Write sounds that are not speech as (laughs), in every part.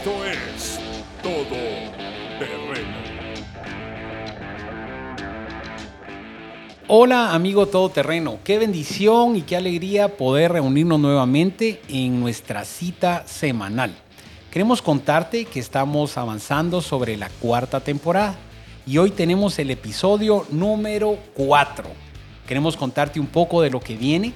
Esto es Todo Terreno. Hola amigo todoterreno, qué bendición y qué alegría poder reunirnos nuevamente en nuestra cita semanal. Queremos contarte que estamos avanzando sobre la cuarta temporada y hoy tenemos el episodio número 4. Queremos contarte un poco de lo que viene.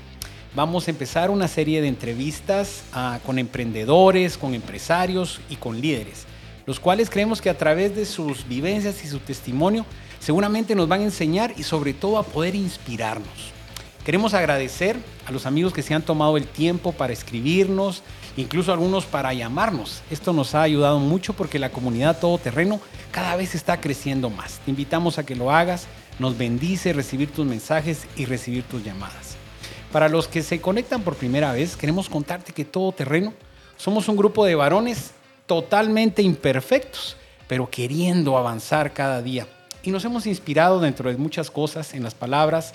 Vamos a empezar una serie de entrevistas ah, con emprendedores, con empresarios y con líderes, los cuales creemos que a través de sus vivencias y su testimonio seguramente nos van a enseñar y sobre todo a poder inspirarnos. Queremos agradecer a los amigos que se han tomado el tiempo para escribirnos, incluso algunos para llamarnos. Esto nos ha ayudado mucho porque la comunidad todoterreno cada vez está creciendo más. Te invitamos a que lo hagas, nos bendice recibir tus mensajes y recibir tus llamadas. Para los que se conectan por primera vez, queremos contarte que Todoterreno somos un grupo de varones totalmente imperfectos, pero queriendo avanzar cada día. Y nos hemos inspirado dentro de muchas cosas en las palabras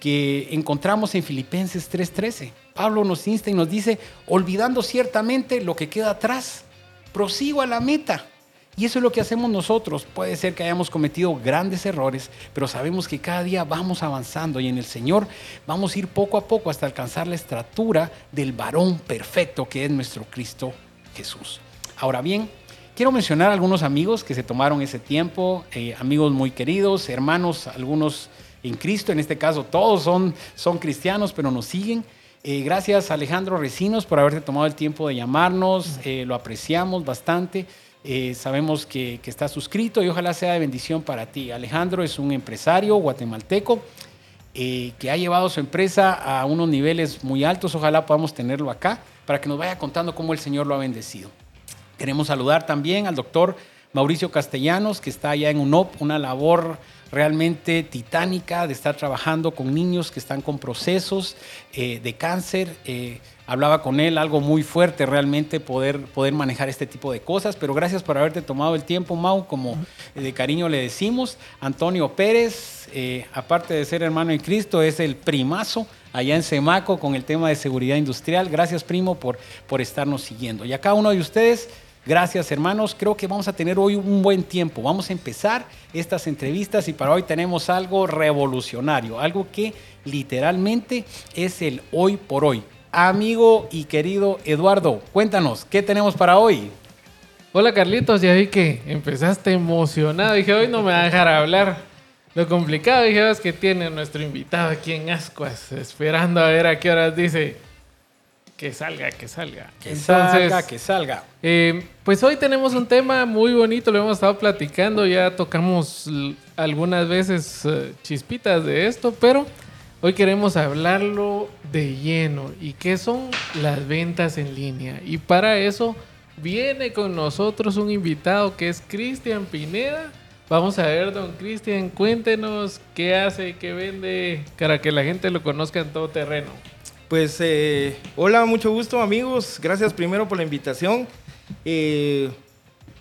que encontramos en Filipenses 3:13. Pablo nos insta y nos dice, olvidando ciertamente lo que queda atrás, prosigo a la meta. Y eso es lo que hacemos nosotros. Puede ser que hayamos cometido grandes errores, pero sabemos que cada día vamos avanzando y en el Señor vamos a ir poco a poco hasta alcanzar la estatura del varón perfecto que es nuestro Cristo Jesús. Ahora bien, quiero mencionar algunos amigos que se tomaron ese tiempo, eh, amigos muy queridos, hermanos, algunos en Cristo, en este caso todos son, son cristianos, pero nos siguen. Eh, gracias Alejandro Recinos por haberte tomado el tiempo de llamarnos, eh, lo apreciamos bastante. Eh, sabemos que, está suscrito y ojalá sea de bendición para ti. Alejandro es un empresario guatemalteco que ha llevado su empresa a unos niveles muy altos. Ojalá podamos tenerlo acá para que nos vaya contando cómo el Señor lo ha bendecido. Queremos saludar también al doctor Mauricio Castellanos, que está allá en UNOP, una labor realmente titánica de estar trabajando con niños que están con procesos eh, de cáncer. Eh, hablaba con él, algo muy fuerte realmente poder, poder manejar este tipo de cosas, pero gracias por haberte tomado el tiempo, Mau, como de cariño le decimos. Antonio Pérez, eh, aparte de ser hermano en Cristo, es el primazo allá en Semaco con el tema de seguridad industrial. Gracias, primo, por, por estarnos siguiendo. Y a cada uno de ustedes Gracias hermanos, creo que vamos a tener hoy un buen tiempo. Vamos a empezar estas entrevistas y para hoy tenemos algo revolucionario, algo que literalmente es el hoy por hoy. Amigo y querido Eduardo, cuéntanos, ¿qué tenemos para hoy? Hola Carlitos, ya vi que empezaste emocionado. Dije, hoy no me va a dejar hablar. Lo complicado, dije, es que tiene nuestro invitado aquí en Ascuas, esperando a ver a qué horas dice que salga, que salga. Que salga, que salga. Eh, pues hoy tenemos un tema muy bonito, lo hemos estado platicando, ya tocamos algunas veces eh, chispitas de esto, pero hoy queremos hablarlo de lleno y qué son las ventas en línea. Y para eso viene con nosotros un invitado que es Cristian Pineda. Vamos a ver, don Cristian, cuéntenos qué hace, qué vende, para que la gente lo conozca en todo terreno. Pues eh, hola, mucho gusto amigos. Gracias primero por la invitación. Eh,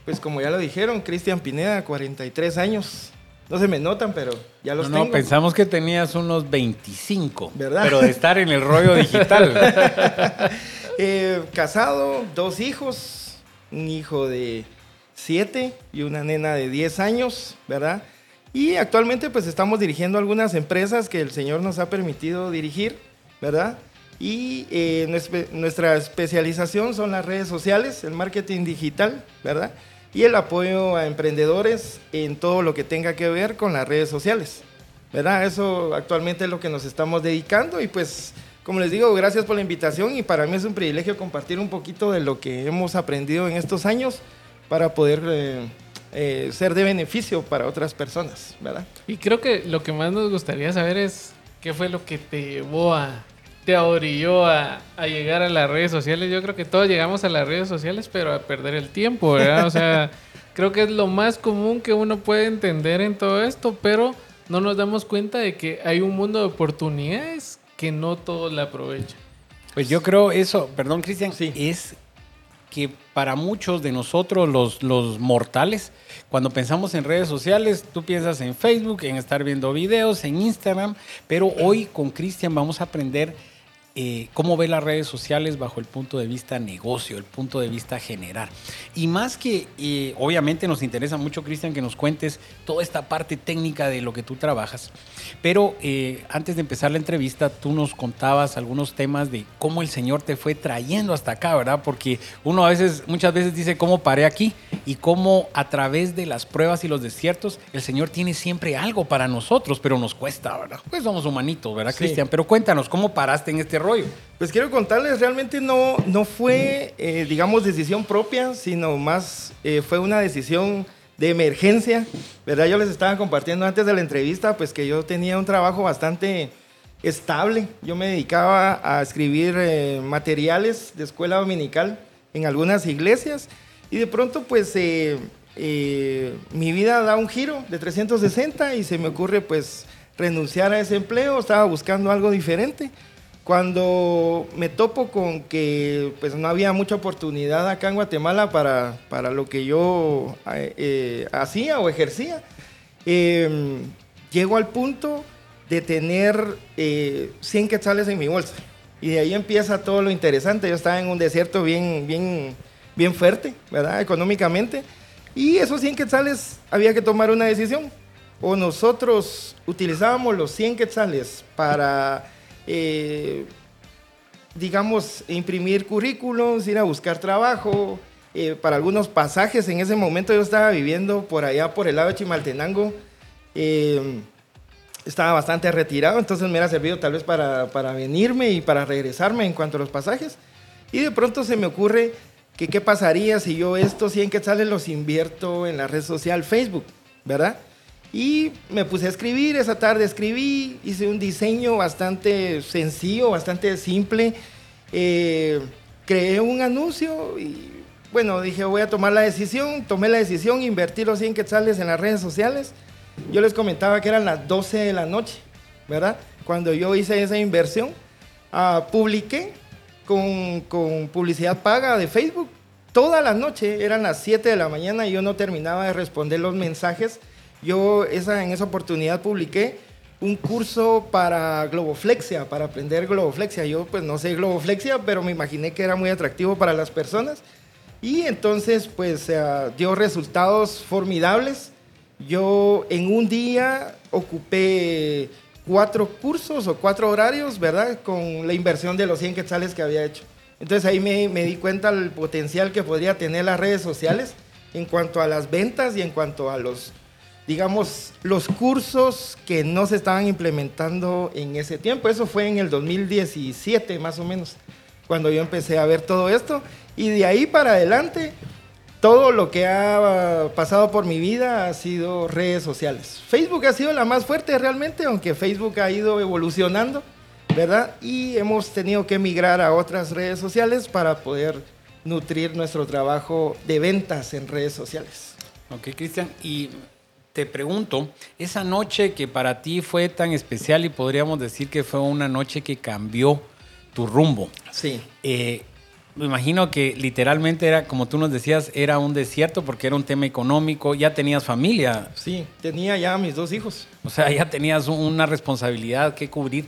pues como ya lo dijeron, Cristian Pineda, 43 años. No se me notan, pero ya los no, tengo. No, pensamos que tenías unos 25. ¿Verdad? Pero de estar en el rollo digital. (laughs) eh, casado, dos hijos. Un hijo de 7 y una nena de 10 años, ¿verdad? Y actualmente pues estamos dirigiendo algunas empresas que el Señor nos ha permitido dirigir, ¿verdad? Y eh, nuestra especialización son las redes sociales, el marketing digital, ¿verdad? Y el apoyo a emprendedores en todo lo que tenga que ver con las redes sociales, ¿verdad? Eso actualmente es lo que nos estamos dedicando y pues, como les digo, gracias por la invitación y para mí es un privilegio compartir un poquito de lo que hemos aprendido en estos años para poder... Eh, eh, ser de beneficio para otras personas, ¿verdad? Y creo que lo que más nos gustaría saber es qué fue lo que te llevó a, te orilló a, a, llegar a las redes sociales. Yo creo que todos llegamos a las redes sociales, pero a perder el tiempo, ¿verdad? O sea, (laughs) creo que es lo más común que uno puede entender en todo esto, pero no nos damos cuenta de que hay un mundo de oportunidades que no todos la aprovechan. Pues yo creo eso, perdón Cristian, sí. es que para muchos de nosotros los, los mortales, cuando pensamos en redes sociales, tú piensas en Facebook, en estar viendo videos, en Instagram, pero hoy con Cristian vamos a aprender eh, cómo ve las redes sociales bajo el punto de vista negocio, el punto de vista general. Y más que, eh, obviamente nos interesa mucho, Cristian, que nos cuentes toda esta parte técnica de lo que tú trabajas, pero eh, antes de empezar la entrevista, tú nos contabas algunos temas de cómo el Señor te fue trayendo hasta acá, ¿verdad? Porque uno a veces, muchas veces dice, ¿cómo paré aquí? Y cómo a través de las pruebas y los desiertos, el Señor tiene siempre algo para nosotros, pero nos cuesta, ¿verdad? Pues somos humanitos, ¿verdad, Sí. Cristian? Pero cuéntanos, ¿cómo paraste en este rollo? Pues quiero contarles, realmente no, no fue, eh, digamos, decisión propia, sino más eh, fue una decisión de emergencia, ¿verdad? Yo les estaba compartiendo antes de la entrevista, pues que yo tenía un trabajo bastante estable. Yo me dedicaba a escribir eh, materiales de escuela dominical en algunas iglesias y de pronto, pues, eh, eh, mi vida da un giro de 360 y se me ocurre, pues, renunciar a ese empleo. Estaba buscando algo diferente cuando me topo con que pues no había mucha oportunidad acá en Guatemala para, para lo que yo eh, eh, hacía o ejercía, eh, llego al punto de tener eh, 100 quetzales en mi bolsa. Y de ahí empieza todo lo interesante. Yo estaba en un desierto bien, bien, bien fuerte, ¿verdad? Económicamente. Y esos 100 quetzales había que tomar una decisión. O nosotros utilizábamos los 100 quetzales para eh, digamos, imprimir currículums, ir a buscar trabajo. eh, para algunos pasajes, en ese momento yo estaba viviendo por allá, por el lado de Chimaltenango. eh, estaba bastante retirado, entonces me hubiera servido tal vez para, para venirme y para regresarme en cuanto a los pasajes. Y de pronto se me ocurre que qué pasaría si yo estos 100 quetzales los invierto en la red social Facebook, ¿verdad? Y me puse a escribir, esa tarde escribí, hice un diseño bastante sencillo, bastante simple. Eh, creé un anuncio y bueno, dije voy a tomar la decisión, tomé la decisión, invertí los 100 quetzales en las redes sociales. Yo les comentaba que eran las 12 de la noche, ¿verdad? Cuando yo hice esa inversión, ah, publiqué con, con publicidad paga de Facebook. Toda la noche, eran las 7 de la mañana y yo no terminaba de responder los mensajes. Yo esa, en esa oportunidad publiqué un curso para globoflexia, para aprender globoflexia. Yo pues no sé globoflexia, pero me imaginé que era muy atractivo para las personas. Y entonces pues eh, dio resultados formidables. Yo en un día ocupé cuatro cursos o cuatro horarios, ¿verdad? Con la inversión de los 100 quetzales que había hecho. Entonces ahí me, me di cuenta del potencial que podría tener las redes sociales en cuanto a las ventas y en cuanto a los, digamos, los cursos que no se estaban implementando en ese tiempo. Eso fue en el 2017 más o menos, cuando yo empecé a ver todo esto. Y de ahí para adelante, todo lo que ha pasado por mi vida ha sido redes sociales. Facebook ha sido la más fuerte realmente, aunque Facebook ha ido evolucionando, ¿verdad? Y hemos tenido que migrar a otras redes sociales para poder nutrir nuestro trabajo de ventas en redes sociales. Ok, Cristian, y te pregunto, esa noche que para ti fue tan especial y podríamos decir que fue una noche que cambió tu rumbo. Sí. Eh, me imagino que literalmente era, como tú nos decías, era un desierto porque era un tema económico, ya tenías familia, Sí, tenía ya mis dos hijos. o sea, ya tenías una responsabilidad que cubrir.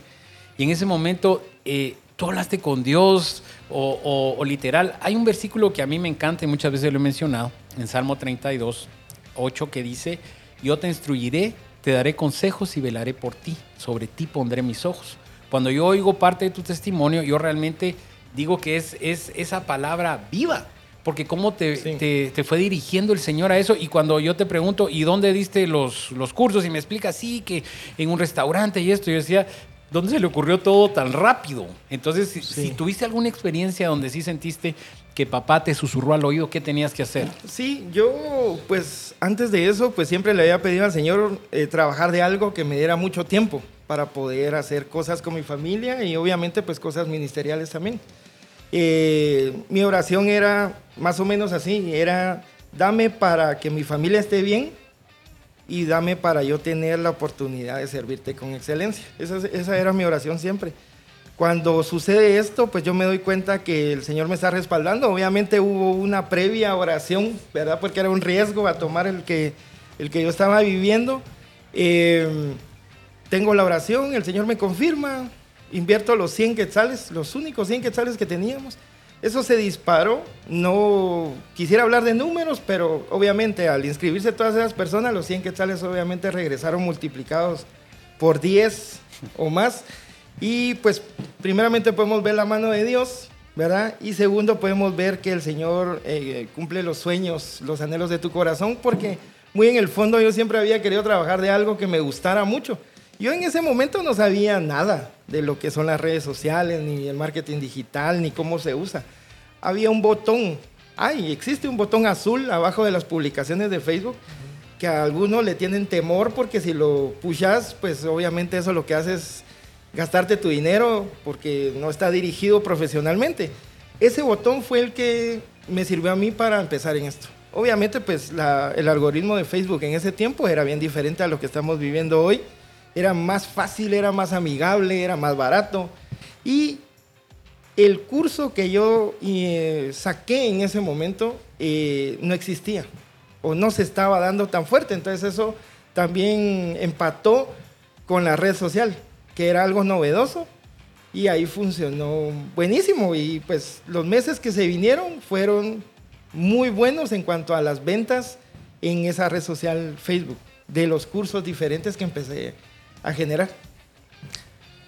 Y en ese momento, eh, tú hablaste con Dios o, o- o literal. Hay un versículo que a mí me encanta y muchas veces lo he mencionado, en Salmo 32, 8, que dice, yo te instruiré, te daré consejos y velaré por ti, sobre ti pondré mis ojos. Cuando yo oigo parte de tu testimonio, yo realmente digo que es, es esa palabra viva. Porque cómo te, Sí. te- te fue dirigiendo el Señor a eso. Y cuando yo te pregunto, ¿y dónde diste los, los cursos? Y me explica, sí, que en un restaurante y esto. Yo decía, ¿dónde se le ocurrió todo tan rápido? Entonces, Sí. si tuviste alguna experiencia donde sí sentiste que papá te susurró al oído, ¿qué tenías que hacer? Sí, yo pues antes de eso pues siempre le había pedido al Señor eh, trabajar de algo que me diera mucho tiempo para poder hacer cosas con mi familia y obviamente pues cosas ministeriales también. Eh, mi oración era más o menos así, era dame para que mi familia esté bien y dame para yo tener la oportunidad de servirte con excelencia. Esa, esa era mi oración siempre. Cuando sucede esto, pues yo me doy cuenta que el Señor me está respaldando. Obviamente hubo una previa oración, ¿verdad? Porque era un riesgo a tomar el que, el que yo estaba viviendo. Eh, tengo la oración, el Señor me confirma, invierto los 100 quetzales, los únicos 100 quetzales que teníamos. Eso se disparó. No quisiera hablar de números, pero obviamente al inscribirse todas esas personas, los 100 quetzales obviamente regresaron multiplicados por 10 o más. Y pues primeramente podemos ver la mano de Dios, ¿verdad? Y segundo podemos ver que el Señor eh, cumple los sueños, los anhelos de tu corazón, porque muy en el fondo yo siempre había querido trabajar de algo que me gustara mucho. Yo en ese momento no sabía nada de lo que son las redes sociales, ni el marketing digital, ni cómo se usa. Había un botón, ay, existe un botón azul abajo de las publicaciones de Facebook que a algunos le tienen temor porque si lo pushas, pues obviamente eso lo que hace es gastarte tu dinero porque no está dirigido profesionalmente. Ese botón fue el que me sirvió a mí para empezar en esto. Obviamente, pues el algoritmo de Facebook en ese tiempo era bien diferente a lo que estamos viviendo hoy. Era más fácil, era más amigable, era más barato. Y el curso que yo eh, saqué en ese momento eh, no existía o no se estaba dando tan fuerte. Entonces eso también empató con la red social, que era algo novedoso y ahí funcionó buenísimo. Y pues los meses que se vinieron fueron muy buenos en cuanto a las ventas en esa red social Facebook, de los cursos diferentes que empecé a generar.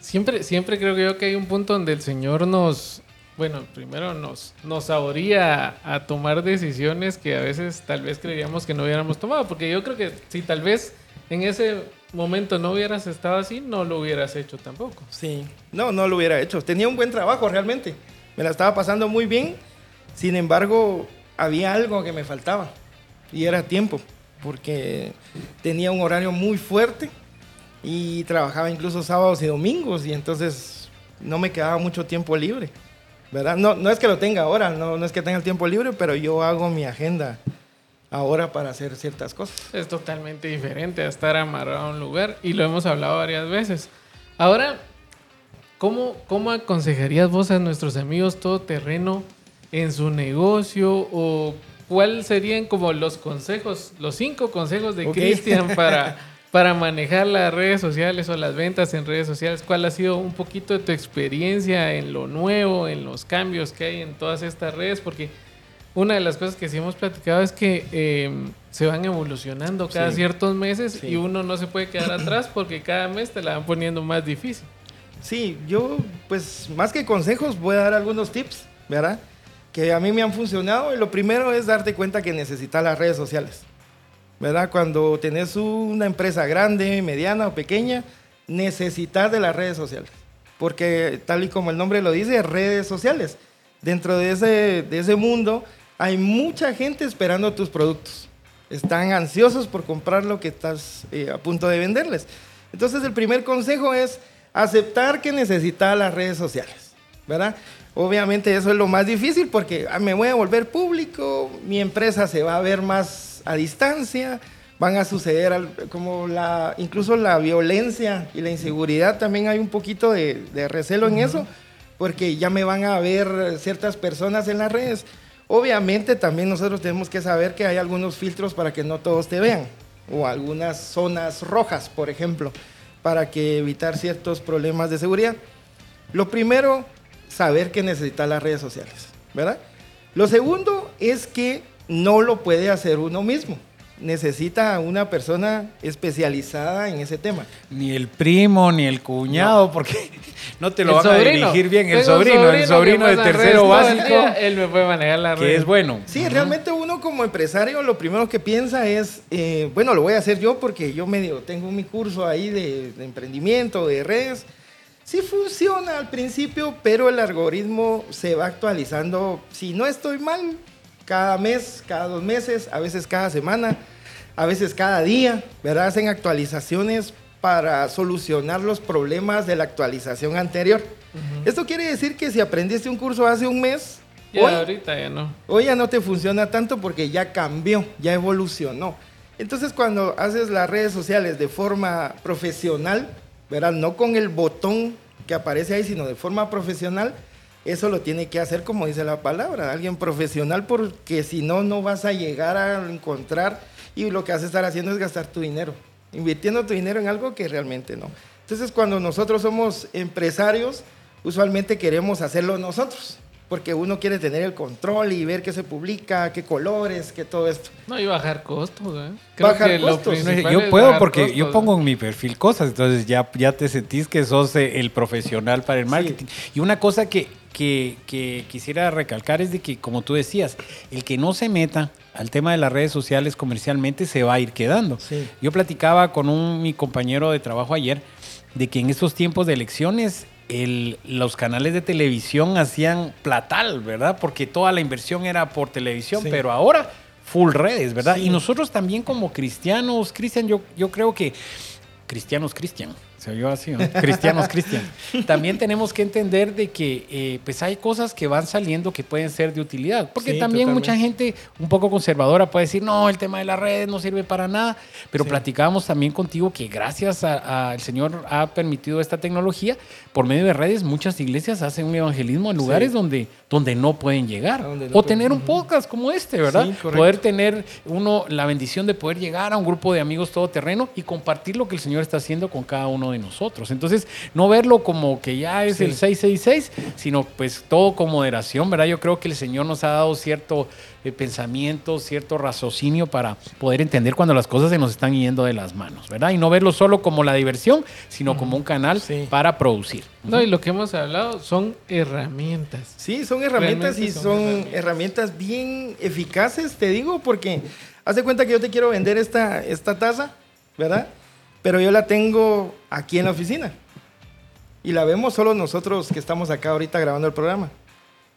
Siempre, siempre creo yo que hay un punto donde el Señor nos, bueno, primero nos, nos saboría a, tomar decisiones que a veces tal vez creíamos que no hubiéramos tomado, porque yo creo que si tal vez en ese momento no hubieras estado así, no lo hubieras hecho tampoco. Sí, no, no lo hubiera hecho. Tenía un buen trabajo realmente, me la estaba pasando muy bien, sin embargo, había algo que me faltaba y era tiempo, porque tenía un horario muy fuerte y trabajaba incluso sábados y domingos y entonces no me quedaba mucho tiempo libre. No, no es que lo tenga ahora, no, no es que tenga el tiempo libre, pero yo hago mi agenda ahora para hacer ciertas cosas. Es totalmente diferente a estar amarrado a un lugar y lo hemos hablado varias veces. Ahora, ¿cómo, cómo aconsejarías vos a nuestros amigos todo terreno en su negocio o cuáles serían como los consejos, los cinco consejos de Cristian (laughs) para para manejar las redes sociales o las ventas en redes sociales? ¿Cuál ha sido un poquito de tu experiencia en lo nuevo, en los cambios que hay en todas estas redes? Porque una de las cosas que sí hemos platicado es que em, se van evolucionando cada ciertos meses y uno no se puede quedar (clears throat) atrás porque cada mes te la van poniendo más difícil. Sí, yo pues más que consejos voy a dar algunos tips, ¿verdad? Que a mí me han funcionado y lo primero es darte cuenta que necesitas las redes sociales. ¿verdad? Cuando tenés una empresa grande, mediana o pequeña, necesitas de las redes sociales. Porque tal y como el nombre lo dice, redes sociales. Dentro de ese, de ese mundo hay mucha gente esperando tus productos. Están ansiosos por comprar lo que estás eh, a punto de venderles. Entonces el primer consejo es aceptar que necesitas las redes sociales, ¿verdad? Obviamente eso es lo más difícil porque ah, me voy a volver público, mi empresa se va a ver más a distancia, van a suceder como la, incluso la violencia y la inseguridad, también hay un poquito de, recelo en eso, porque ya me van a ver ciertas personas en las redes. Obviamente también nosotros tenemos que saber que hay algunos filtros para que no todos te vean, o algunas zonas rojas, por ejemplo, para que evitar ciertos problemas de seguridad. Lo primero, saber que necesita las redes sociales, ¿verdad? Lo segundo es que no lo puede hacer uno mismo. Necesita una persona especializada en ese tema. Ni el primo, ni el cuñado, porque (laughs) no te lo van a dirigir bien. El sobrino, el sobrino de tercero básico. él me puede manejar la red. Que es bueno. Sí, realmente uno como empresario lo primero que piensa es, eh, bueno, lo voy a hacer yo porque yo medio tengo mi curso ahí de, de emprendimiento, de redes. Sí funciona al principio, pero el algoritmo se va actualizando. Si no estoy mal, cada mes, cada dos meses, a veces cada semana, a veces cada día, ¿verdad? Hacen actualizaciones para solucionar los problemas de la actualización anterior. Esto quiere decir que si aprendiste un curso hace un mes, hoy, ahorita ya no. Hoy ya no te funciona tanto porque ya cambió, ya evolucionó. Entonces cuando haces las redes sociales de forma profesional, ¿verdad? No con el botón que aparece ahí, sino de forma profesional, eso lo tiene que hacer como dice la palabra, alguien profesional, porque si no, no vas a llegar a encontrar y lo que vas a estar haciendo es gastar tu dinero, invirtiendo tu dinero en algo que realmente no. Entonces, cuando nosotros somos empresarios, usualmente queremos hacerlo nosotros, porque uno quiere tener el control y ver qué se publica, qué colores, qué todo esto. No, y bajar costos, ¿eh? Bajar costos. Yo puedo porque costos, yo pongo en mi perfil cosas, entonces ya, ya te sentís que sos eh, el profesional para el marketing. Y una cosa que, que, que quisiera recalcar es de que, como tú decías, el que no se meta al tema de las redes sociales comercialmente se va a ir quedando. Sí. Yo platicaba con un, mi compañero de trabajo ayer de que en estos tiempos de elecciones el- los canales de televisión hacían platal, ¿verdad? Porque toda la inversión era por televisión, Sí. pero ahora full redes, ¿verdad? Sí. Y nosotros también como cristianos, Cristian, yo, yo creo que cristianos, Cristian, se oyó así, ¿no? Cristianos, Cristian. También tenemos que entender de que eh, pues hay cosas que van saliendo que pueden ser de utilidad, porque Sí, también totalmente. mucha gente un poco conservadora puede decir, no, el tema de las redes no sirve para nada, pero Sí. platicábamos también contigo que gracias al Señor ha permitido esta tecnología, por medio de redes muchas iglesias hacen un evangelismo en lugares donde, donde no pueden llegar, no o pueden. tener un podcast como este, ¿verdad? Poder tener uno la bendición de poder llegar a un grupo de amigos todoterreno y compartir lo que el Señor está haciendo con cada uno de nosotros. Entonces, no verlo como que ya es Sí. el 666, sino pues todo con moderación, ¿verdad? Yo creo que el Señor nos ha dado cierto eh, pensamiento, cierto raciocinio para poder entender cuando las cosas se nos están yendo de las manos, ¿verdad? Y no verlo solo como la diversión, sino como un canal Sí. para producir. No, y lo que hemos hablado son herramientas. Sí, son herramientas y son herramientas. herramientas bien eficaces, te digo, porque haz de cuenta que yo te quiero vender esta, esta taza, ¿verdad? Pero yo la tengo aquí en la oficina. Y la vemos solo nosotros que estamos acá ahorita grabando el programa.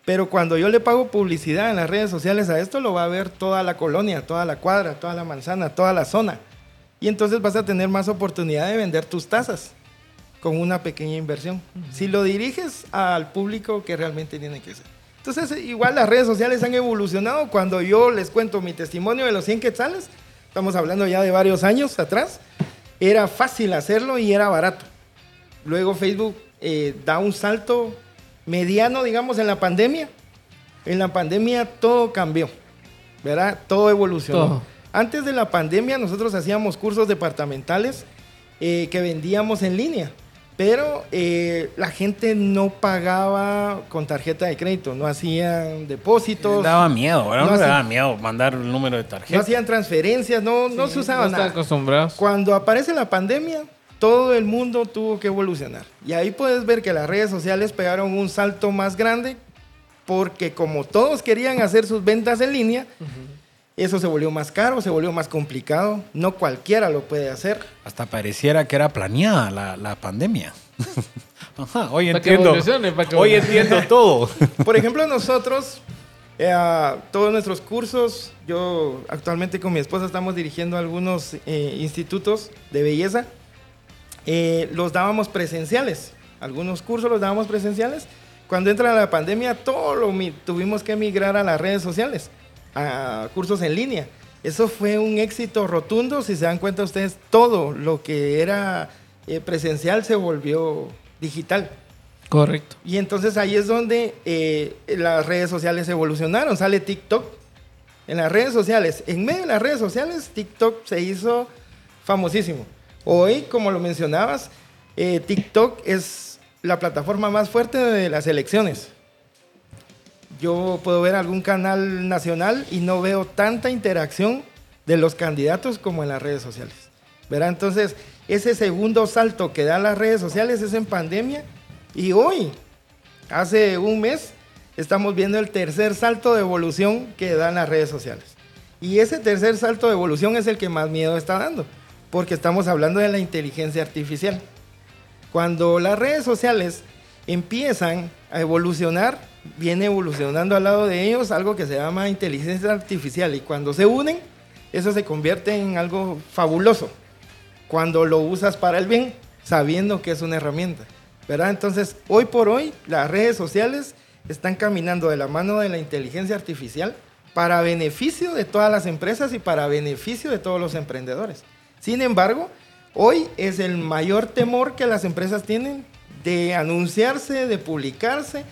Pero cuando yo le pago publicidad en las redes sociales a esto, lo va a ver toda la colonia, toda la cuadra, toda la manzana, toda la zona. Y entonces vas a tener más oportunidad de vender tus tazas con una pequeña inversión. Si lo diriges al público que realmente tiene que ser. Entonces, igual las redes sociales han evolucionado. Cuando yo les cuento mi testimonio de los 100 quetzales, estamos hablando ya de varios años atrás, era fácil hacerlo y era barato. Luego Facebook eh, da un salto mediano, digamos, en la pandemia. En la pandemia todo cambió, ¿verdad? Todo evolucionó. Todo. Antes de la pandemia nosotros hacíamos cursos departamentales eh, que vendíamos en línea, pero eh, la gente no pagaba con tarjeta de crédito, no hacían depósitos, Daba miedo, ¿verdad? No No, hace- daba miedo mandar el número de no tarjeta. hacían transferencias, no, no se usaba no nada. acostumbrados. Cuando aparece la pandemia, todo el mundo tuvo que evolucionar. Y ahí puedes ver que las redes sociales pegaron un salto más grande porque como todos querían hacer sus ventas en línea, eso se volvió más caro, se volvió más complicado. No cualquiera lo puede hacer. Hasta pareciera que era planeada la, la pandemia. (laughs) Ajá, hoy entiendo. que Hoy entiendo todo. (laughs) Por ejemplo, nosotros, eh, todos nuestros cursos, yo actualmente con mi esposa estamos dirigiendo algunos eh, institutos de belleza, eh, los dábamos presenciales. Algunos cursos los dábamos presenciales. Cuando entra la pandemia, todo lo tuvimos que migrar a las redes sociales, a cursos en línea. Eso fue un éxito rotundo. Si se dan cuenta ustedes, todo lo que era eh, presencial se volvió digital. Correcto. Y entonces ahí es donde eh, las redes sociales evolucionaron. Sale TikTok. En las redes sociales, en medio de las redes sociales, TikTok se hizo famosísimo. Hoy, como lo mencionabas, eh, TikTok es la plataforma más fuerte de las elecciones. Yo puedo ver algún canal nacional y no veo tanta interacción de los candidatos como en las redes sociales. ¿Verdad? Entonces, ese segundo salto que dan las redes sociales es en pandemia y hoy, hace un mes, estamos viendo el tercer salto de evolución que dan las redes sociales. Y ese tercer salto de evolución es el que más miedo está dando, porque estamos hablando de la inteligencia artificial. Cuando las redes sociales empiezan a evolucionar, viene evolucionando al lado de ellos algo que se llama inteligencia artificial y cuando se unen, eso se convierte en algo fabuloso. Cuando lo usas para el bien, sabiendo que es una herramienta. ¿verdad? Entonces, hoy por hoy, las redes sociales están caminando de la mano de la inteligencia artificial para beneficio de todas las empresas y para beneficio de todos los emprendedores. Sin embargo, hoy es el mayor temor que las empresas tienen de anunciarse, de publicarse,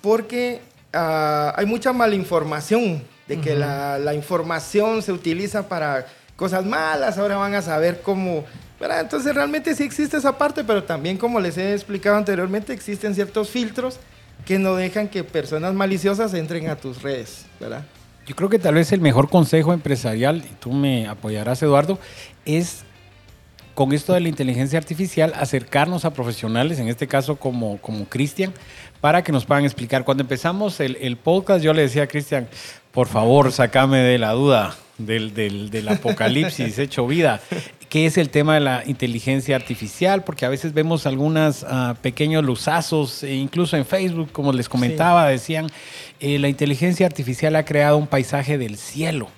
porque ah, hay mucha malinformación, de que la, la información se utiliza para cosas malas, ahora van a saber cómo ¿verdad? Entonces realmente sí existe esa parte, pero también como les he explicado anteriormente, existen ciertos filtros que no dejan que personas maliciosas entren a tus redes, ¿verdad? Yo creo que tal vez el mejor consejo empresarial, y tú me apoyarás Eduardo, es con esto de la inteligencia artificial acercarnos a profesionales, en este caso como, como Cristian, para que nos puedan explicar. Cuando empezamos el, el podcast, yo le decía a Cristian, por favor, sacame de la duda del, del, del apocalipsis (laughs) hecho vida. ¿Qué es el tema de la inteligencia artificial? Porque a veces vemos algunos uh, pequeños luzazos, e incluso en Facebook, como les comentaba, sí. decían, eh, la inteligencia artificial ha creado un paisaje del cielo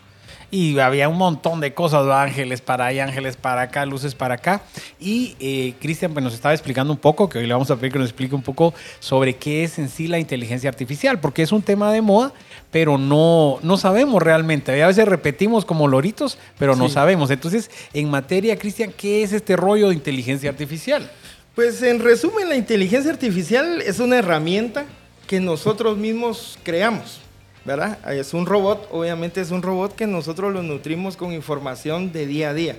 y había un montón de cosas, ángeles para allá, ángeles para acá, luces para acá. Y eh, Cristian pues, nos estaba explicando un poco, que hoy le vamos a pedir que nos explique un poco sobre qué es en sí la inteligencia artificial, porque es un tema de moda, pero no, no sabemos realmente. A veces repetimos como loritos, pero no sí. sabemos. Entonces, en materia, Cristian, ¿qué es este rollo de inteligencia artificial? Pues en resumen, la inteligencia artificial es una herramienta que nosotros mismos creamos. ¿Verdad? Es un robot, obviamente es un robot que nosotros lo nutrimos con información de día a día.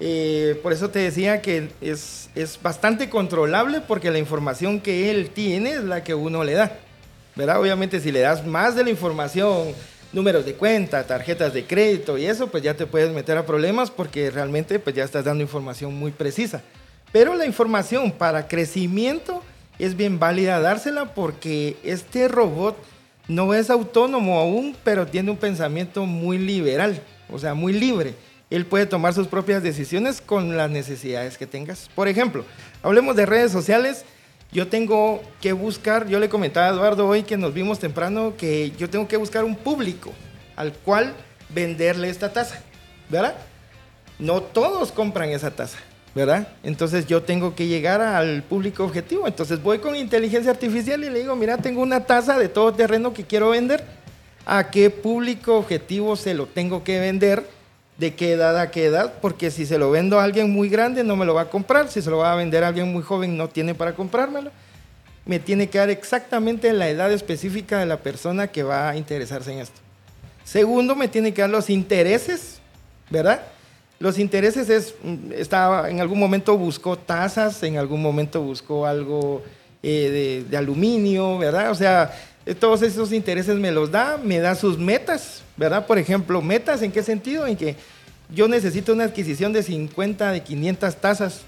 Eh, por eso te decía que es, es, bastante controlable porque la información que él tiene es la que uno le da, ¿verdad? Obviamente si le das más de la información, números de cuenta, tarjetas de crédito y eso, pues ya te puedes meter a problemas porque realmente pues ya estás dando información muy precisa. Pero la información para crecimiento es bien válida dársela porque este robot no es autónomo aún, pero tiene un pensamiento muy liberal, o sea, muy libre. Él puede tomar sus propias decisiones con las necesidades que tengas. Por ejemplo, hablemos de redes sociales. Yo tengo que buscar, yo le comentaba a Eduardo hoy que nos vimos temprano, que yo tengo que buscar un público al cual venderle esta taza, ¿verdad? No todos compran esa taza. ¿Verdad? Entonces yo tengo que llegar al público objetivo. Entonces voy con inteligencia artificial y le digo, mira, tengo una taza de todo terreno que quiero vender. ¿A qué público objetivo se lo tengo que vender? ¿De qué edad a qué edad? Porque si se lo vendo a alguien muy grande no me lo va a comprar. Si se lo va a vender a alguien muy joven no tiene para comprármelo. Me tiene que dar exactamente la edad específica de la persona que va a interesarse en esto. Segundo, me tiene que dar los intereses, ¿verdad? Los intereses es, estaba, en algún momento buscó tazas, en algún momento buscó algo eh, de, aluminio, ¿verdad? O sea, todos esos intereses me los da, me da sus metas, ¿verdad? Por ejemplo, metas, ¿en qué sentido? En que yo necesito una adquisición de 50, de 500 tazas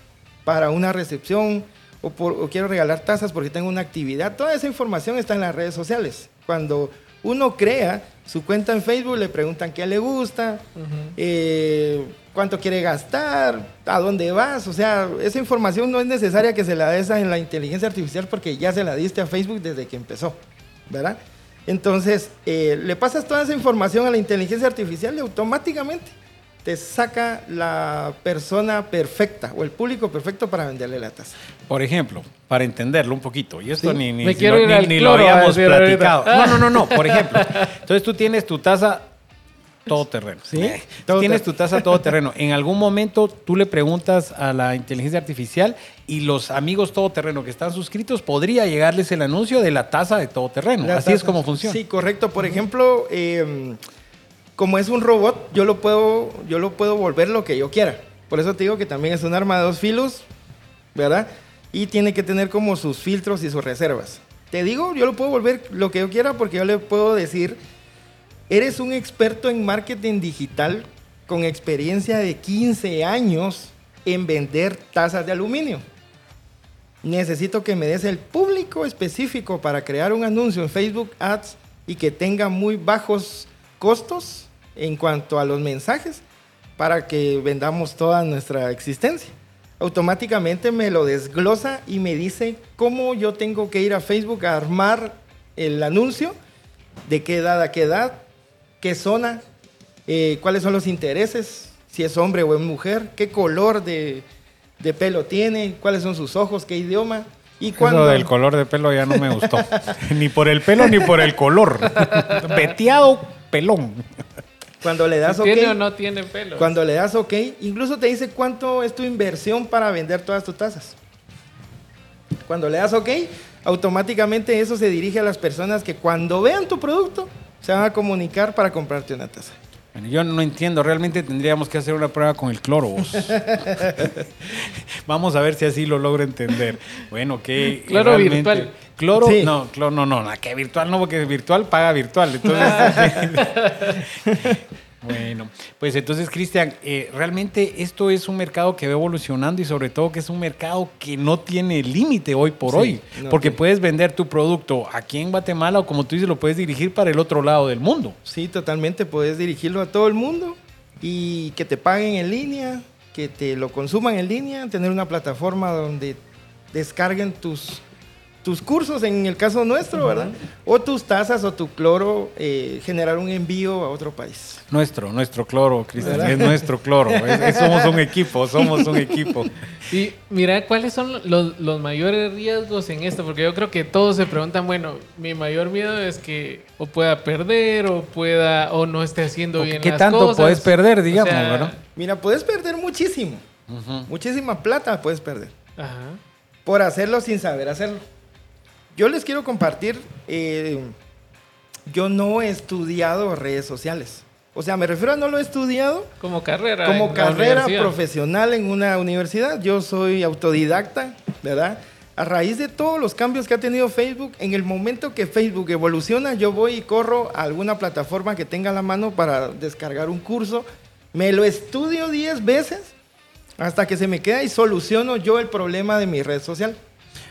para una recepción, o, o quiero regalar tazas porque tengo una actividad. Toda esa información está en las redes sociales. Cuando uno crea su cuenta en Facebook, le preguntan qué le gusta, uh -huh. eh, cuánto quiere gastar, a dónde vas. O sea, esa información no es necesaria que se la des en la inteligencia artificial porque ya se la diste a Facebook desde que empezó, ¿verdad? Entonces, eh, le pasas toda esa información a la inteligencia artificial y automáticamente te saca la persona perfecta o el público perfecto para venderle la taza. Por ejemplo, para entenderlo un poquito, y esto ¿Sí? ni, ni, Me si ni- lo habíamos ahorita. platicado. No, no, no, no, por (laughs) ejemplo. Entonces tú tienes tu taza todo terreno. Sí, Eh, todo tienes tu taza todo terreno. En algún momento tú le preguntas a la inteligencia artificial y los amigos todoterreno que están suscritos podría llegarles el anuncio de la taza de todo terreno. La Así es como funciona. Sí, correcto. Por ejemplo, eh, como es un robot, yo lo puedo, yo lo puedo volver lo que yo quiera. Por eso te digo que también es un arma de dos filos, ¿verdad? Y tiene que tener como sus filtros y sus reservas. Te digo, yo lo puedo volver lo que yo quiera porque yo le puedo decir, eres un experto en marketing digital con experiencia de 15 años en vender tazas de aluminio. Necesito que me des el público específico para crear un anuncio en Facebook Ads y que tenga muy bajos costos en cuanto a los mensajes para que vendamos toda nuestra existencia. Automáticamente me lo desglosa y me dice cómo yo tengo que ir a Facebook a armar el anuncio, de qué edad a qué edad, qué zona, eh, cuáles son los intereses, si es hombre o es mujer, qué color de, de pelo tiene, cuáles son sus ojos, qué idioma. Y Eso cuándo. del color de pelo ya no me gustó. (laughs) ni por el pelo ni por el color. (laughs) Veteado pelón. Cuando le das Si OK. ¿Tiene o no tiene pelo? Cuando le das OK, incluso te dice cuánto es tu inversión para vender todas tus tazas. Cuando le das OK, automáticamente eso se dirige a las personas que cuando vean tu producto se van a comunicar para comprarte una taza. Bueno, yo no entiendo, realmente tendríamos que hacer una prueba con el cloro. (laughs) Vamos a ver si así lo logro entender. Bueno, que Cloro realmente- virtual. Cloro, Sí. no, cloro, no, no, no, que virtual no, porque virtual paga virtual. Entonces, (laughs) (laughs) bueno, pues entonces, Cristian, eh, realmente esto es un mercado que va evolucionando y sobre todo que es un mercado que no tiene límite hoy por Sí, hoy, no porque puedes vender tu producto aquí en Guatemala o como tú dices, lo puedes dirigir para el otro lado del mundo. Sí, totalmente. Puedes dirigirlo a todo el mundo y que te paguen en línea, que te lo consuman en línea, tener una plataforma donde descarguen tus, tus cursos, en el caso nuestro, ¿verdad? O tus tazas o tu cloro, eh, generar un envío a otro país. Nuestro, nuestro cloro, Cristian, es nuestro cloro. es- es- somos un equipo, somos un equipo. (laughs) Y mira, ¿cuáles son los, los mayores riesgos en esto? Porque yo creo que todos se preguntan, bueno, mi mayor miedo es que o pueda perder o pueda o no esté haciendo O bien ¿qué las tanto cosas. puedes perder, O digamos, sea, verdad? Mira, puedes perder muchísimo. Muchísima plata puedes perder. Ajá. por hacerlo sin saber hacerlo. Yo les quiero compartir, eh, yo no he estudiado redes sociales. O sea, me refiero a no lo he estudiado Como carrera. como carrera profesional en una universidad. Yo soy autodidacta, ¿verdad? A raíz de todos los cambios que ha tenido Facebook, en el momento que Facebook evoluciona, yo voy y corro a alguna plataforma que tenga a la mano para descargar un curso. Me lo estudio 10 veces hasta que se me queda y soluciono yo el problema de mi red social.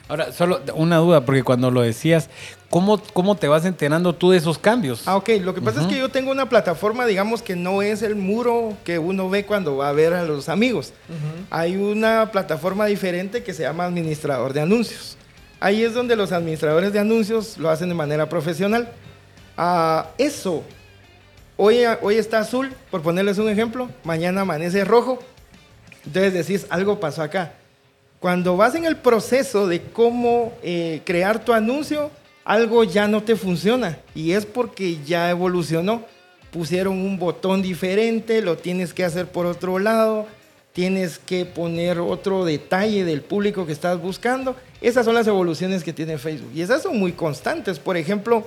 Ahora, solo una duda, porque cuando lo decías, ¿cómo, ¿cómo te vas enterando tú de esos cambios? Ah, ok. Lo que pasa es que yo tengo una plataforma, digamos que no es el muro que uno ve cuando va a ver a los amigos. Hay una plataforma diferente que se llama administrador de anuncios. Ahí es donde los administradores de anuncios lo hacen de manera profesional. Ah, eso, hoy, hoy está azul, por ponerles un ejemplo, mañana amanece rojo. Entonces decís, algo pasó acá. Cuando vas en el proceso de cómo eh, crear tu anuncio, algo ya no te funciona y es porque ya evolucionó. Pusieron un botón diferente, lo tienes que hacer por otro lado, tienes que poner otro detalle del público que estás buscando. Esas son las evoluciones que tiene Facebook y esas son muy constantes. Por ejemplo,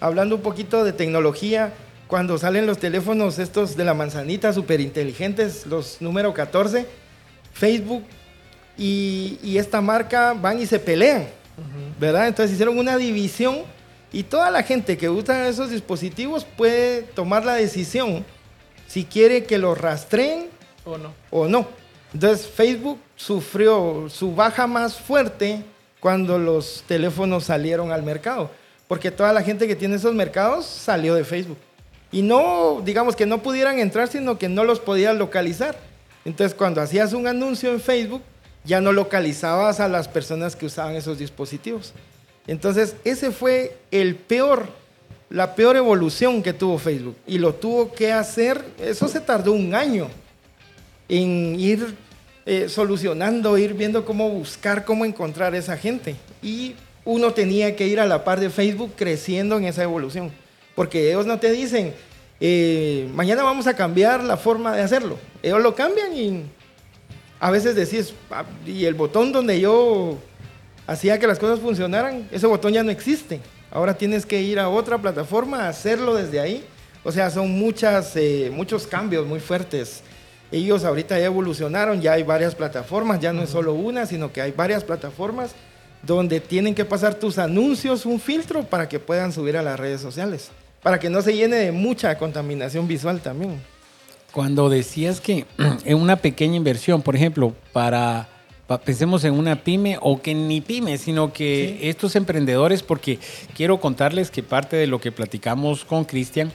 hablando un poquito de tecnología, cuando salen los teléfonos estos de la manzanita súper inteligentes, los número 14, Facebook y, y esta marca van y se pelean, ¿verdad? Entonces hicieron una división y toda la gente que usa esos dispositivos puede tomar la decisión si quiere que los rastreen ¿O no? o no. Entonces Facebook sufrió su baja más fuerte cuando los teléfonos salieron al mercado, porque toda la gente que tiene esos mercados salió de Facebook. Y no, digamos que no pudieran entrar, sino que no los podías localizar. Entonces cuando hacías un anuncio en Facebook, ya no localizabas a las personas que usaban esos dispositivos. Entonces ese fue el peor, la peor evolución que tuvo Facebook. Y lo tuvo que hacer, eso se tardó un año en ir eh, solucionando, ir viendo cómo buscar, cómo encontrar esa gente. Y uno tenía que ir a la par de Facebook creciendo en esa evolución. Porque ellos no te dicen, eh, mañana vamos a cambiar la forma de hacerlo. Ellos lo cambian y a veces decís, "Ah, y el botón donde yo hacía que las cosas funcionaran, ese botón ya no existe. Ahora tienes que ir a otra plataforma a hacerlo desde ahí. O sea, son muchas, eh, muchos cambios muy fuertes. Ellos ahorita ya evolucionaron, ya hay varias plataformas, ya no es solo una, sino que hay varias plataformas donde tienen que pasar tus anuncios un filtro para que puedan subir a las redes sociales, para que no se llene de mucha contaminación visual también. Cuando decías que (clears throat) en una pequeña inversión, por ejemplo, para, pa- pensemos en una pyme o que ni pyme, sino que estos emprendedores, porque quiero contarles que parte de lo que platicamos con Cristian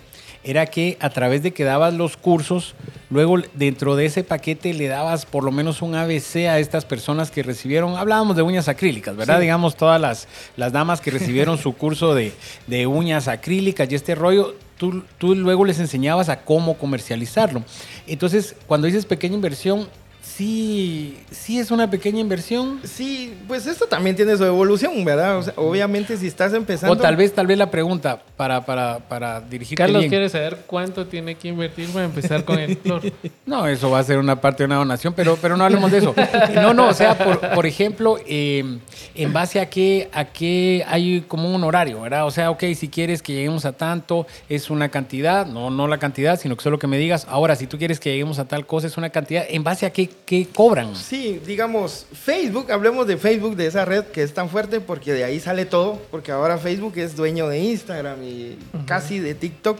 era que a través de que dabas los cursos, luego dentro de ese paquete le dabas por lo menos un ABC a estas personas que recibieron, hablábamos de uñas acrílicas, ¿verdad? Sí. Digamos, todas las, las damas que recibieron su curso de, de uñas acrílicas y este rollo, tú, tú luego les enseñabas a cómo comercializarlo. Entonces, cuando dices pequeña inversión, sí, sí es una pequeña inversión. Sí, pues esto también tiene su evolución, ¿verdad? O sea, obviamente si estás empezando... O tal vez, tal vez la pregunta para, para, para dirigirte Carlos bien. quiere saber cuánto tiene que invertir para empezar con el flor. (laughs) No, eso va a ser una parte de una donación, pero, pero no hablemos de eso. (laughs) No, no, o sea, por, por ejemplo, eh, en base a qué, a qué hay como un horario, ¿verdad? O sea, ok, si quieres que lleguemos a tanto, es una cantidad, no, no la cantidad, sino que solo que me digas, ahora, si tú quieres que lleguemos a tal cosa, es una cantidad, en base a qué, qué cobran. Sí, digamos, Facebook, hablemos de Facebook, de esa red que es tan fuerte porque de ahí sale todo, porque ahora Facebook es dueño de Instagram y casi de TikTok.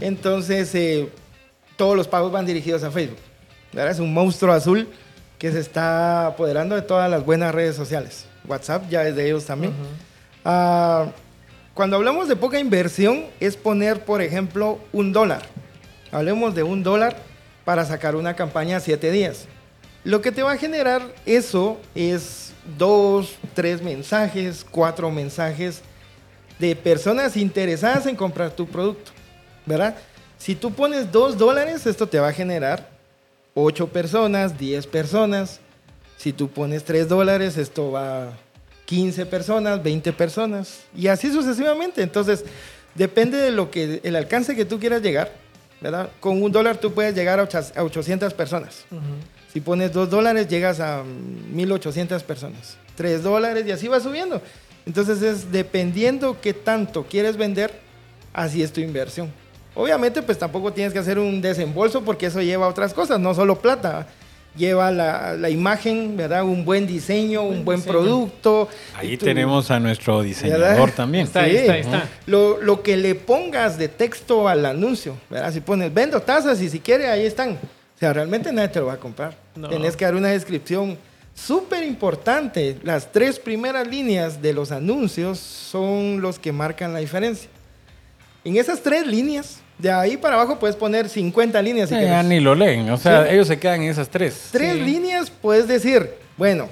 Entonces, eh, todos los pagos van dirigidos a Facebook. ¿verdad? Es un monstruo azul que se está apoderando de todas las buenas redes sociales. WhatsApp ya es de ellos también. Ah, cuando hablamos de poca inversión, es poner, por ejemplo, un dólar. Hablemos de un dólar para sacar una campaña a siete días. Lo que te va a generar eso es dos, tres mensajes, cuatro mensajes de personas interesadas en comprar tu producto, ¿verdad? Si tú pones dos dólares, esto te va a generar ocho personas, diez personas. Si tú pones tres dólares, esto va a 15 personas, 20 personas y así sucesivamente. Entonces, depende de lo que el alcance que tú quieras llegar, ¿verdad? Con un dólar tú puedes llegar a ocha- a 800 personas. Si pones dos dólares, llegas a 1800 personas. Tres dólares y así va subiendo. Entonces es dependiendo qué tanto quieres vender, así es tu inversión. Obviamente, pues tampoco tienes que hacer un desembolso porque eso lleva a otras cosas, no solo plata. Lleva la, la imagen, ¿verdad? Un buen diseño, un buen diseño. producto. Ahí tú- tenemos a nuestro diseñador ¿Verdad? también. Está ahí, está ahí, está. Lo, lo que le pongas de texto al anuncio, ¿verdad? Si pones vendo tazas y si quiere, ahí están. O sea, realmente nadie te lo va a comprar. No. Tenés que dar una descripción súper importante. Las tres primeras líneas de los anuncios son los que marcan la diferencia. En esas tres líneas, de ahí para abajo puedes poner 50 líneas. Si Eh, ya ni lo leen, o sea, Sí. ellos se quedan en esas tres. Tres Sí. líneas puedes decir, bueno,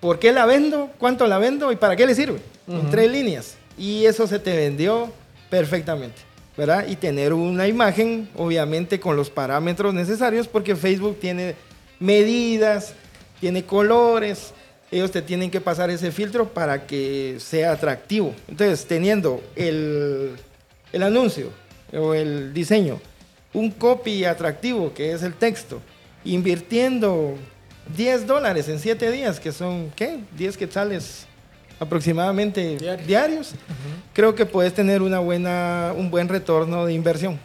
¿por qué la vendo? ¿Cuánto la vendo? ¿Y para qué le sirve? En tres líneas. Y eso se te vendió perfectamente, ¿verdad? Y tener una imagen, obviamente, con los parámetros necesarios, porque Facebook tiene medidas, tiene colores. Ellos te tienen que pasar ese filtro para que sea atractivo. Entonces, teniendo el, el anuncio o el diseño, un copy atractivo que es el texto, invirtiendo 10 dólares en 7 días, que son, ¿qué? 10 quetzales aproximadamente Diarios. diarios, creo que puedes tener una buena, un buen retorno de inversión.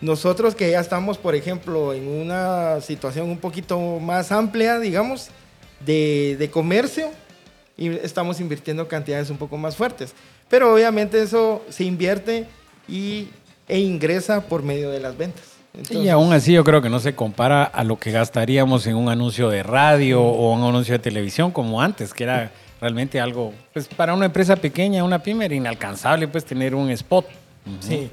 Nosotros que ya estamos, por ejemplo, en una situación un poquito más amplia, digamos, de, de comercio, y estamos invirtiendo cantidades un poco más fuertes. Pero obviamente eso se invierte y, e ingresa por medio de las ventas. y Entonces, aún así yo creo que no se compara a lo que gastaríamos en un anuncio de radio o un anuncio de televisión como antes, que era realmente algo, pues para una empresa pequeña, una pyme, era inalcanzable pues tener un spot. sí.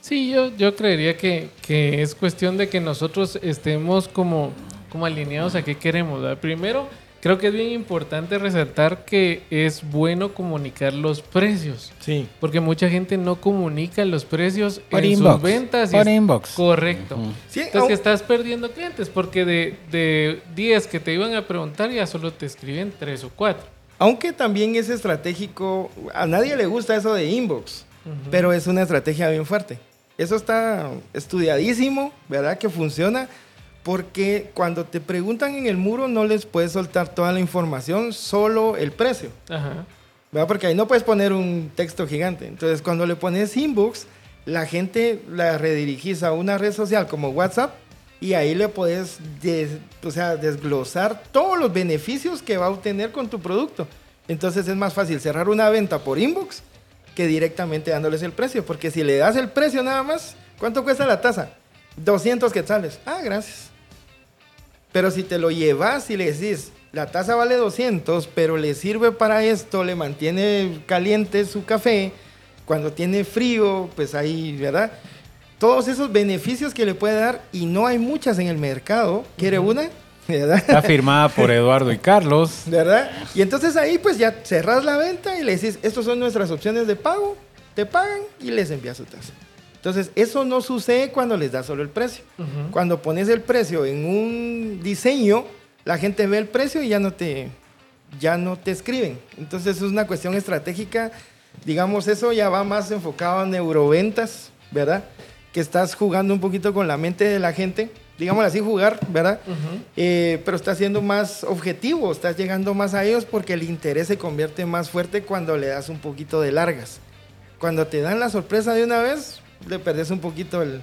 Sí, yo, yo creería que, que es cuestión de que nosotros estemos como, como alineados a qué queremos. ¿verdad? Primero, creo que es bien importante resaltar que es bueno comunicar los precios. Sí. Porque mucha gente no comunica los precios Por en inbox, sus ventas. por inbox. Correcto. Sí, Entonces estás perdiendo clientes porque de, de 10 que te iban a preguntar ya solo te escriben 3 o 4. Aunque también es estratégico, a nadie le gusta eso de inbox, pero es una estrategia bien fuerte. Eso está estudiadísimo, ¿verdad? Que funciona, porque cuando te preguntan en el muro no les puedes soltar toda la información, solo el precio, Ajá. ¿verdad? Porque ahí no puedes poner un texto gigante. Entonces, cuando le pones inbox, la gente la redirigís a una red social como WhatsApp y ahí le puedes des- o sea, desglosar todos los beneficios que va a obtener con tu producto. Entonces es más fácil cerrar una venta por inbox que directamente dándoles el precio, porque si le das el precio nada más, ¿cuánto cuesta la taza? 200 quetzales. Ah, gracias. Pero si te lo llevas y le decís, la taza vale 200, pero le sirve para esto, le mantiene caliente su café, cuando tiene frío, pues ahí, ¿verdad? Todos esos beneficios que le puede dar y no hay muchas en el mercado. ¿Quiere una? (laughs) ¿Verdad? Está firmada por Eduardo y Carlos. (laughs) ¿Verdad? Y entonces ahí pues ya cerras la venta y le decís, estos son nuestras opciones de pago, te pagan y les envías su taza. Entonces, eso no sucede cuando les das solo el precio. Cuando pones el precio en un diseño, la gente ve el precio y ya no te, ya no te escriben. Entonces, es una cuestión estratégica. Digamos, eso ya va más enfocado a neuroventas, ¿verdad? Que estás jugando un poquito con la mente de la gente digámoslo así, jugar, ¿verdad? Eh, pero estás siendo más objetivo, estás llegando más a ellos porque el interés se convierte más fuerte cuando le das un poquito de largas. Cuando te dan la sorpresa de una vez, le perdés un poquito el,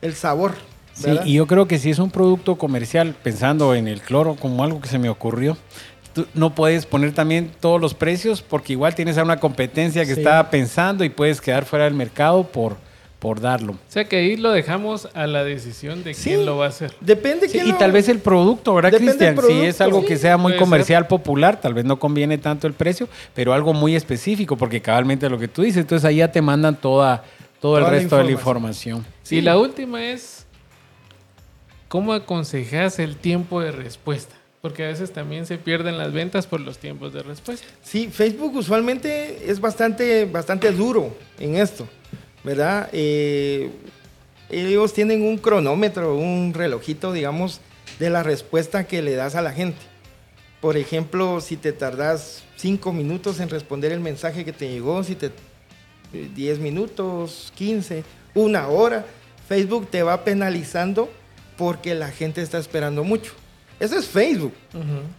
el sabor. Sí, y yo creo que si es un producto comercial, pensando en el cloro como algo que se me ocurrió, tú no puedes poner también todos los precios porque igual tienes a una competencia que está pensando y puedes quedar fuera del mercado por por darlo. O sea que ahí lo dejamos a la decisión de quién lo va a hacer. Depende quién Y tal vez el producto, ¿verdad, Cristian? Si es algo que sea muy comercial, popular, tal vez no conviene tanto el precio, pero algo muy específico, porque cabalmente lo que tú dices, entonces ahí ya te mandan toda, todo el resto de la información. Y la última es, ¿cómo aconsejas el tiempo de respuesta? Porque a veces también se pierden las ventas por los tiempos de respuesta. Sí, Facebook usualmente es bastante, bastante duro en esto. ¿verdad? Eh, ellos tienen un cronómetro, un relojito, digamos, de la respuesta que le das a la gente. Por ejemplo, si te tardas 5 minutos en responder el mensaje que te llegó, si te 10 eh, minutos, 15, una hora, Facebook te va penalizando porque la gente está esperando mucho. Eso es Facebook,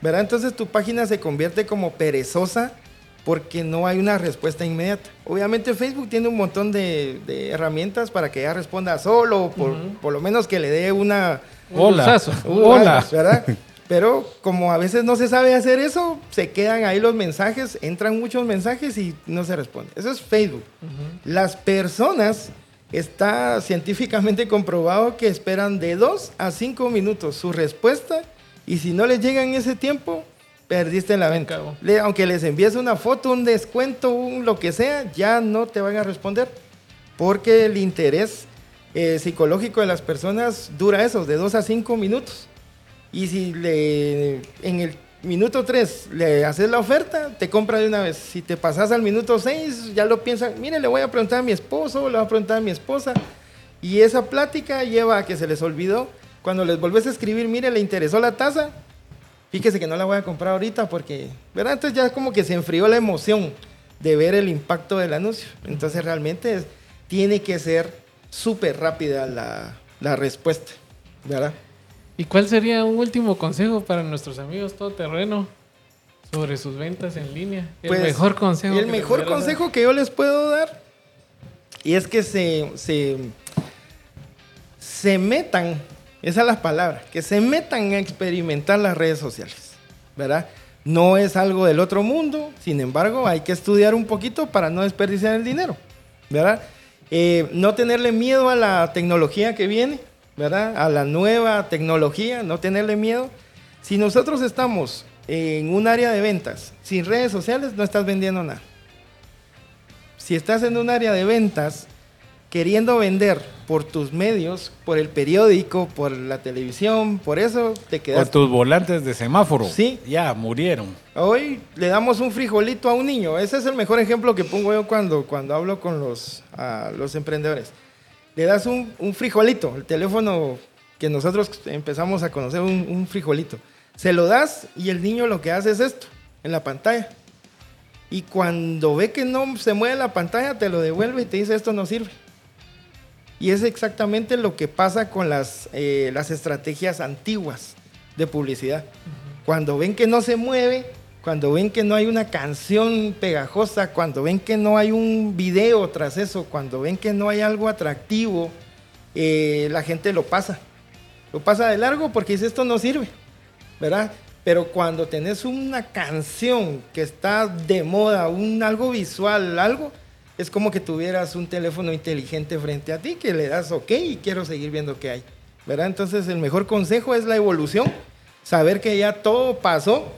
¿verdad? Entonces tu página se convierte como perezosa porque no hay una respuesta inmediata. Obviamente Facebook tiene un montón de, herramientas para que ella responda solo, por, por lo menos que le dé una... Hola, hola, ¿verdad? (laughs) Pero como a veces no se sabe hacer eso, se quedan ahí los mensajes, entran muchos mensajes y no se responde. Eso es Facebook. Las personas, está científicamente comprobado que esperan de 2 a 5 minutos su respuesta y si no les llega en ese tiempo, perdiste la venta. aunque les envíes una foto, un descuento, un lo que sea, ya no te van a responder. Porque el interés eh, psicológico de las personas dura eso, de 2 a 5 minutos. Y si le, en el minuto 3 le haces la oferta, te compra de una vez. Si te pasas al minuto 6, ya lo piensa, mire, le voy a preguntar a mi esposo, le voy a preguntar a mi esposa. Y esa plática lleva a que se les olvidó. Cuando les volvés a escribir, mire, le interesó la taza, fíjese que no la voy a comprar ahorita porque, ¿verdad? Entonces ya como que se enfrió la emoción de ver el impacto del anuncio. Entonces realmente tiene que ser súper rápida la, la, respuesta, ¿verdad? ¿Y cuál sería un último consejo para nuestros amigos todoterreno sobre sus ventas en línea? El pues, mejor consejo. El mejor consejo que yo les puedo dar y es que se, se, se metan esa es la palabra, que se metan a experimentar las redes sociales, ¿verdad? No es algo del otro mundo, sin embargo, hay que estudiar un poquito para no desperdiciar el dinero, ¿verdad? Eh, no tenerle miedo a la tecnología que viene, ¿verdad? A la nueva tecnología, no tenerle miedo. Si nosotros estamos en un área de ventas sin redes sociales, no estás vendiendo nada. Si estás en un área de ventas queriendo vender por tus medios, por el periódico, por la televisión, por eso te quedas. Por tus volantes de semáforo. Sí. Ya, murieron. Hoy le damos un frijolito a un niño. Ese es el mejor ejemplo que pongo yo cuando, cuando hablo con los, los emprendedores. Le das un, frijolito, el teléfono que nosotros empezamos a conocer, un, un frijolito. Se lo das y el niño lo que hace es esto, en la pantalla. Y cuando ve que no se mueve la pantalla, te lo devuelve y te dice esto no sirve. Y es exactamente lo que pasa con las, eh, las estrategias antiguas de publicidad. Cuando ven que no se mueve, cuando ven que no hay una canción pegajosa, cuando ven que no hay un video tras eso, cuando ven que no hay algo atractivo, eh, la gente lo pasa. Lo pasa de largo porque dice esto no sirve, ¿verdad? Pero cuando tenés una canción que está de moda, un algo visual, algo, es como que tuvieras un teléfono inteligente frente a ti que le das ok y quiero seguir viendo qué hay. ¿Verdad? Entonces el mejor consejo es la evolución, saber que ya todo pasó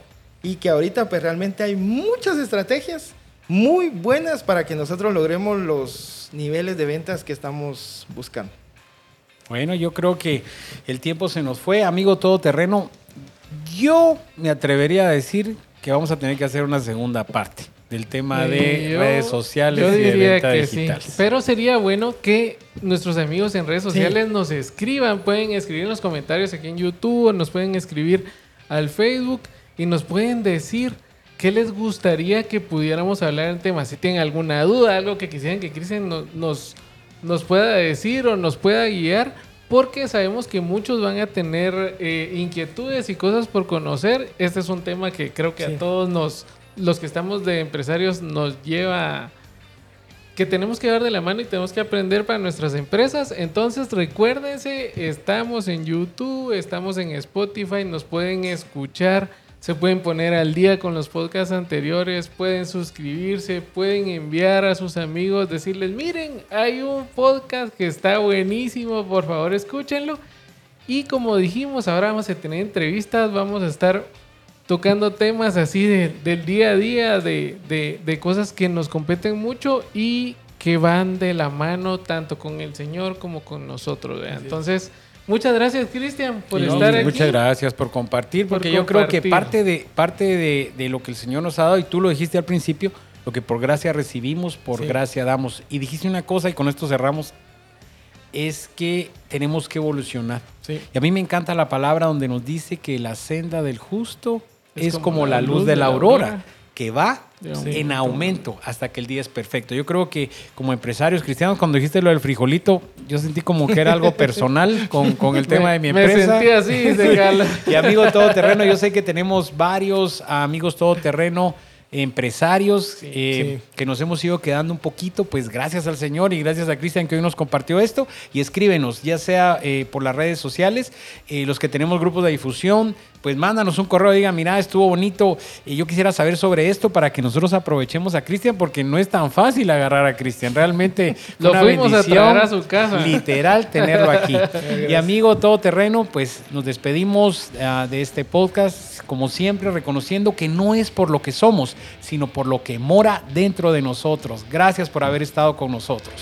y que ahorita pues realmente hay muchas estrategias muy buenas para que nosotros logremos los niveles de ventas que estamos buscando. Bueno, yo creo que el tiempo se nos fue, amigo todoterreno. Yo me atrevería a decir que vamos a tener que hacer una segunda parte. del tema de yo- redes sociales Yo y de diría venta que digital. sí. Pero sería bueno que nuestros amigos en redes sociales nos escriban. Pueden escribir en los comentarios aquí en YouTube, nos pueden escribir al Facebook y nos pueden decir qué les gustaría que pudiéramos hablar en tema. Si tienen alguna duda, algo que quisieran que Cristian no- nos, nos pueda decir o nos pueda guiar. Porque sabemos que muchos van a tener eh, inquietudes y cosas por conocer. Este es un tema que creo que Sí. a todos nos, los que estamos de empresarios nos lleva que tenemos que dar de la mano y tenemos que aprender para nuestras empresas. Entonces recuérdense, estamos en YouTube, estamos en Spotify, nos pueden escuchar, se pueden poner al día con los podcasts anteriores, pueden suscribirse, pueden enviar a sus amigos, decirles, miren, hay un podcast que está buenísimo, por favor escúchenlo. Y como dijimos, ahora vamos a tener entrevistas, vamos a estar tocando temas así de- del día a día, de, de- de cosas que nos competen mucho y que van de la mano tanto con el Señor como con nosotros. ¿verdad? Entonces, muchas gracias Cristian por estar aquí. Muchas gracias por compartir, Por porque yo creo que parte, de, parte de, de lo que el Señor nos ha dado, y tú lo dijiste al principio, lo que por gracia recibimos, por Sí. gracia damos. Y dijiste una cosa, y con esto cerramos, es que tenemos que evolucionar. Sí. Y a mí me encanta la palabra donde nos dice que la senda del justo es, como, la luz de la aurora, que va Sí. en aumento hasta que el día es perfecto. Yo creo que como empresarios cristianos, cuando dijiste lo del frijolito, yo sentí como que era algo personal (laughs) con, con el tema de mi Me empresa. sentí así. (laughs) Y amigo todoterreno, yo sé que tenemos varios amigos todoterreno empresarios eh, que nos hemos ido quedando un poquito, pues gracias al Señor y gracias a Cristian que hoy nos compartió esto. Y escríbenos, ya sea eh, por las redes sociales, eh, los que tenemos grupos de difusión, pues mándanos un correo, diga, mira, estuvo bonito, y yo quisiera saber sobre esto para que nosotros aprovechemos a Cristian, porque no es tan fácil agarrar a Cristian, realmente (laughs) Lo una fuimos a traer a su casa. (laughs) literal tenerlo aquí. y amigo todoterreno, pues nos despedimos ah, de este podcast, como siempre, reconociendo que no es por lo que somos, sino por lo que mora dentro de nosotros. Gracias por haber estado con nosotros.